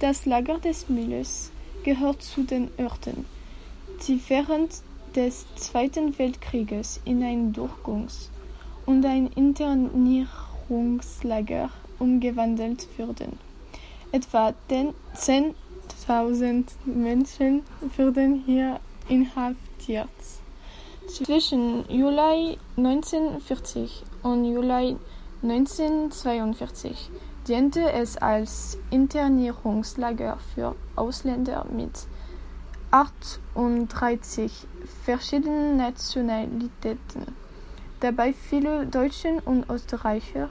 Das Lager des Mülles gehört zu den Orten, die während des Zweiten Weltkrieges in ein Durchgangs- und ein Internierungslager umgewandelt wurden. Etwa 10.000 Menschen wurden hier inhaftiert. Zwischen Juli 1940 und Juli 1942 diente es als Internierungslager für Ausländer mit 38 verschiedenen Nationalitäten, dabei viele Deutsche und Österreicher,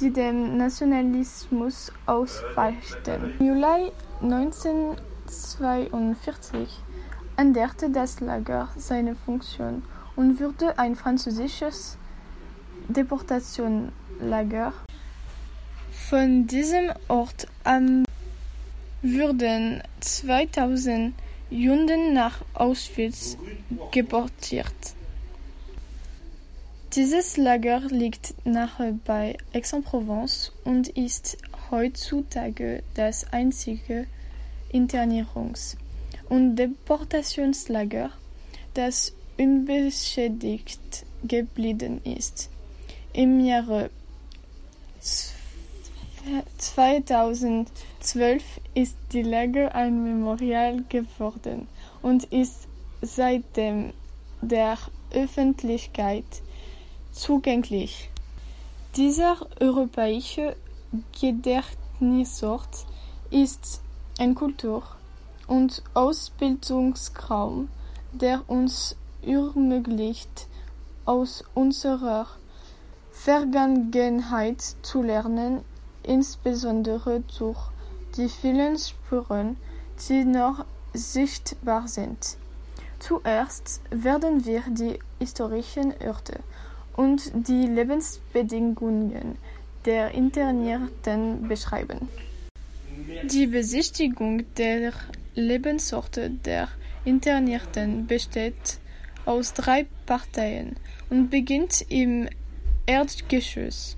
die dem Nationalismus ausweichten. Im Juli 1942 änderte das Lager seine Funktion und wurde ein französisches Deportationslager. Von diesem Ort an wurden 2000 Juden nach Auschwitz deportiert. Dieses Lager liegt nahe bei Aix-en-Provence und ist heutzutage das einzige Internierungs- und Deportationslager, das unbeschädigt geblieben ist. Im Jahre 2012 ist die Lager ein Memorial geworden und ist seitdem der Öffentlichkeit zugänglich. Dieser europäische Gedächtnisort ist ein Kultur- und Ausbildungsraum, der uns ermöglicht, aus unserer Vergangenheit zu lernen, insbesondere durch die vielen Spuren, die noch sichtbar sind. Zuerst werden wir die historischen Orte und die Lebensbedingungen der Internierten beschreiben. Die Besichtigung der Lebensorte der Internierten besteht aus drei Parteien und beginnt im Erdgeschoss.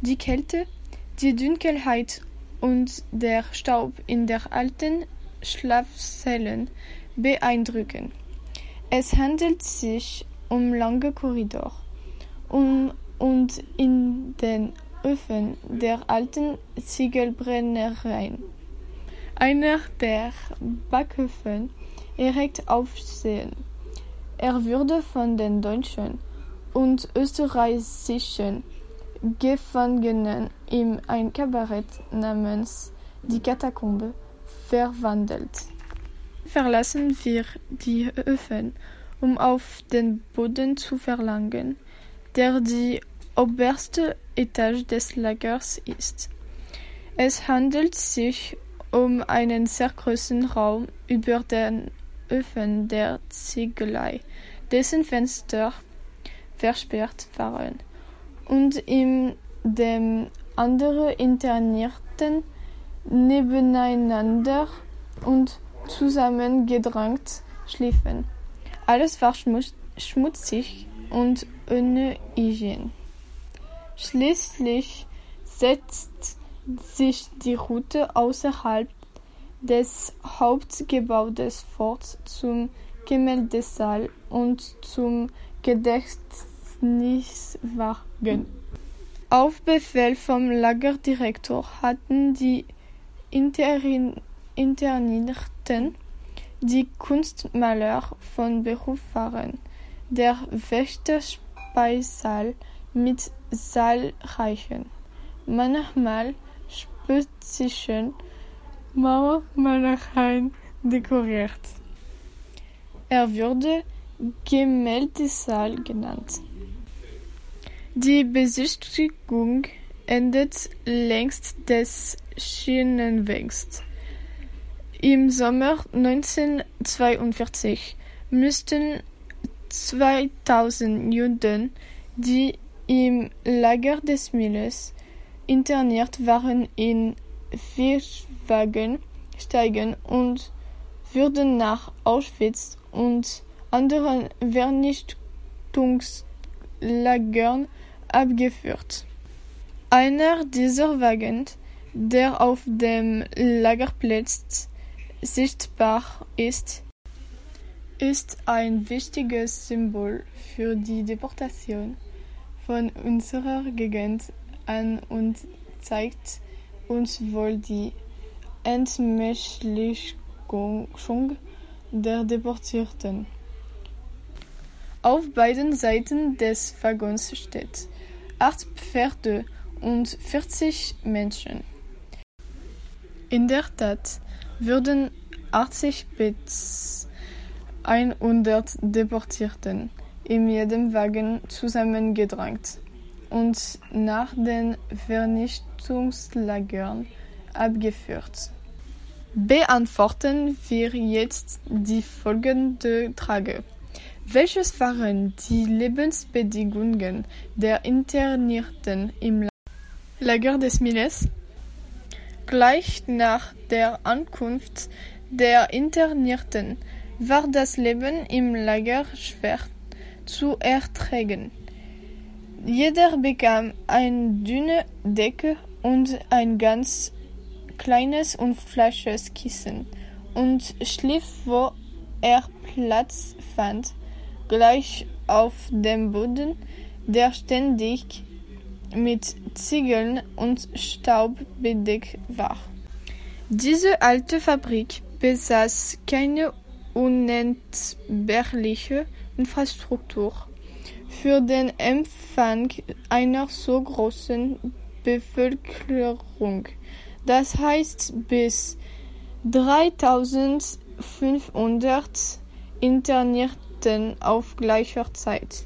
Die Kälte, die Dunkelheit und der Staub in der alten Schlafzellen beeindrucken. Es handelt sich um lange Korridore um, und in den Öfen der alten Ziegelbrennereien. Einer der Backöfen erregt Aufsehen. Er wurde von den deutschen und österreichischen Gefangenen in ein Kabarett namens Die Katakombe verwandelt. Verlassen wir die Öfen, um auf den Boden zu verlangen, der die oberste Etage des Lagers ist. Es handelt sich um einen sehr großen Raum über den Öfen der Ziegelei, dessen Fenster versperrt waren und in dem andere Internierten nebeneinander und zusammengedrängt schliefen. Alles war schmutzig und ohne Hygiene. Schließlich setzt sich die Route außerhalb des Hauptgebäudes fort zum Gemäldesaal und zum Gedächtniswagen. Auf Befehl vom Lagerdirektor hatten die Internierten die Kunstmaler von Beruf waren. Der Wächterspeisaal mit zahlreichen, manchmal spezischen Mauermalereien dekoriert. Er wurde Gemäldesaal genannt. Die Besichtigung endet längs des Schienenwegs. Im Sommer 1942 müssten 2000 Juden, die im Lager des Milles interniert waren, in Fischwagen steigen und wurden nach Auschwitz und anderen Vernichtungslagern abgeführt. Einer dieser Wagen, der auf dem Lagerplatz sichtbar ist, ist ein wichtiges Symbol für die Deportation von unserer Gegend an und zeigt uns wohl die Entmenschlichung der Deportierten. Auf beiden Seiten des Waggons steht acht Pferde und 40 Menschen. In der Tat wurden 80 bis 100 Deportierten in jedem Wagen zusammengedrängt und nach den Vernichtungslagern abgeführt. Beantworten wir jetzt die folgende Frage. Welches waren die Lebensbedingungen der Internierten im Lager des Miles? Gleich nach der Ankunft der Internierten war das Leben im Lager schwer zu ertragen. Jeder bekam eine dünne Decke und ein ganz kleines und flaches Kissen und schlief, wo er Platz fand, gleich auf dem Boden, der ständig mit Ziegeln und Staub bedeckt war. Diese alte Fabrik besaß keine unentbehrliche Infrastruktur für den Empfang einer so großen Bevölkerung. Das heißt bis 3500 Internierten auf gleicher Zeit.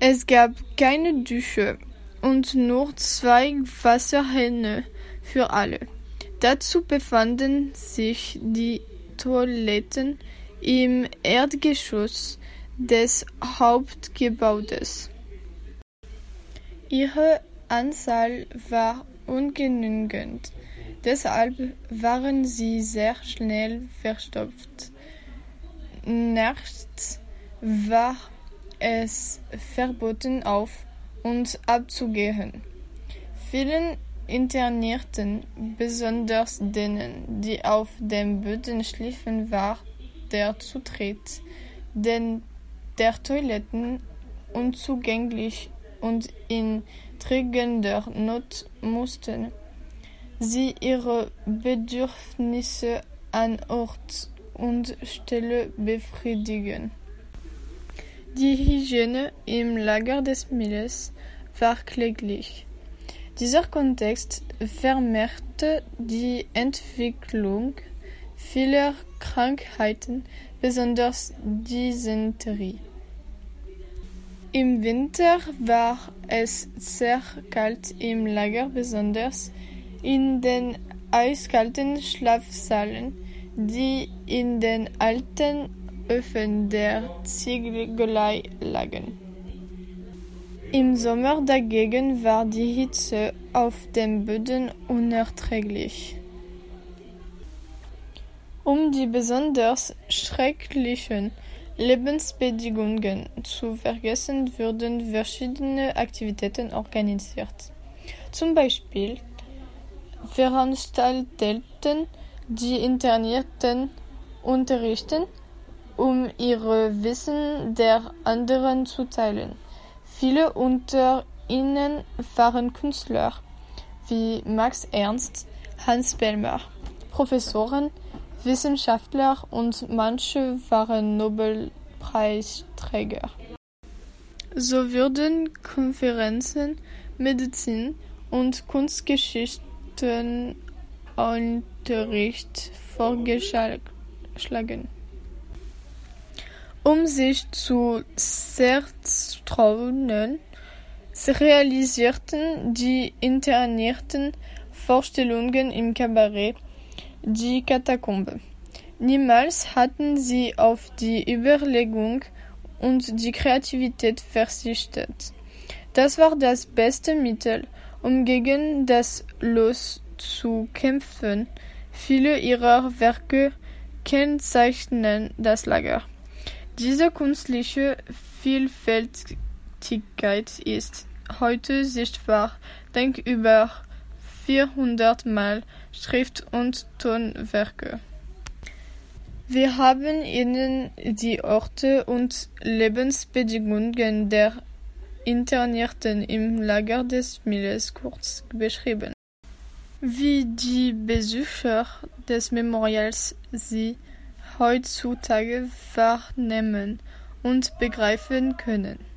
Es gab keine Dusche und nur zwei Wasserhähne für alle. Dazu befanden sich die Toiletten im Erdgeschoss des Hauptgebäudes. Ihre Anzahl war ungenügend, deshalb waren sie sehr schnell verstopft. Nachts war es verboten auf und abzugehen. Vielen Internierten, besonders denen, die auf dem Boden schliefen, war der Zutritt den der Toiletten unzugänglich und in dringender Not mussten sie ihre Bedürfnisse an Ort und Stelle befriedigen. Die Hygiene im Lager des Milles war kläglich. Dieser Kontext vermehrte die Entwicklung vieler Krankheiten, besonders Dysenterie. Im Winter war es sehr kalt im Lager, besonders in den eiskalten Schlafsaalen, die in den alten Öfen der Ziegelei lagen. Im Sommer dagegen war die Hitze auf dem Boden unerträglich. Um die besonders schrecklichen Lebensbedingungen zu vergessen, wurden verschiedene Aktivitäten organisiert. Zum Beispiel veranstalteten die Internierten Unterrichten, um ihr Wissen der anderen zu teilen. Viele unter ihnen waren Künstler wie Max Ernst, Hans Bellmer, Professoren, Wissenschaftler und manche waren Nobelpreisträger. So wurden Konferenzen, Medizin und Kunstgeschichtenunterricht vorgeschlagen. Um sich zu zerstreuen, realisierten die Internierten Vorstellungen im Kabarett die Katakombe. Niemals hatten sie auf die Überlegung und die Kreativität verzichtet. Das war das beste Mittel, um gegen das Los zu kämpfen. Viele ihrer Werke kennzeichnen das Lager. Diese künstliche Vielfältigkeit ist heute sichtbar dank über vierhundert Mal Schrift- und Tonwerke. Wir haben Ihnen die Orte und Lebensbedingungen der Internierten im Lager des Milles kurz beschrieben. Wie die Besucher des Memorials sie heutzutage wahrnehmen und begreifen können.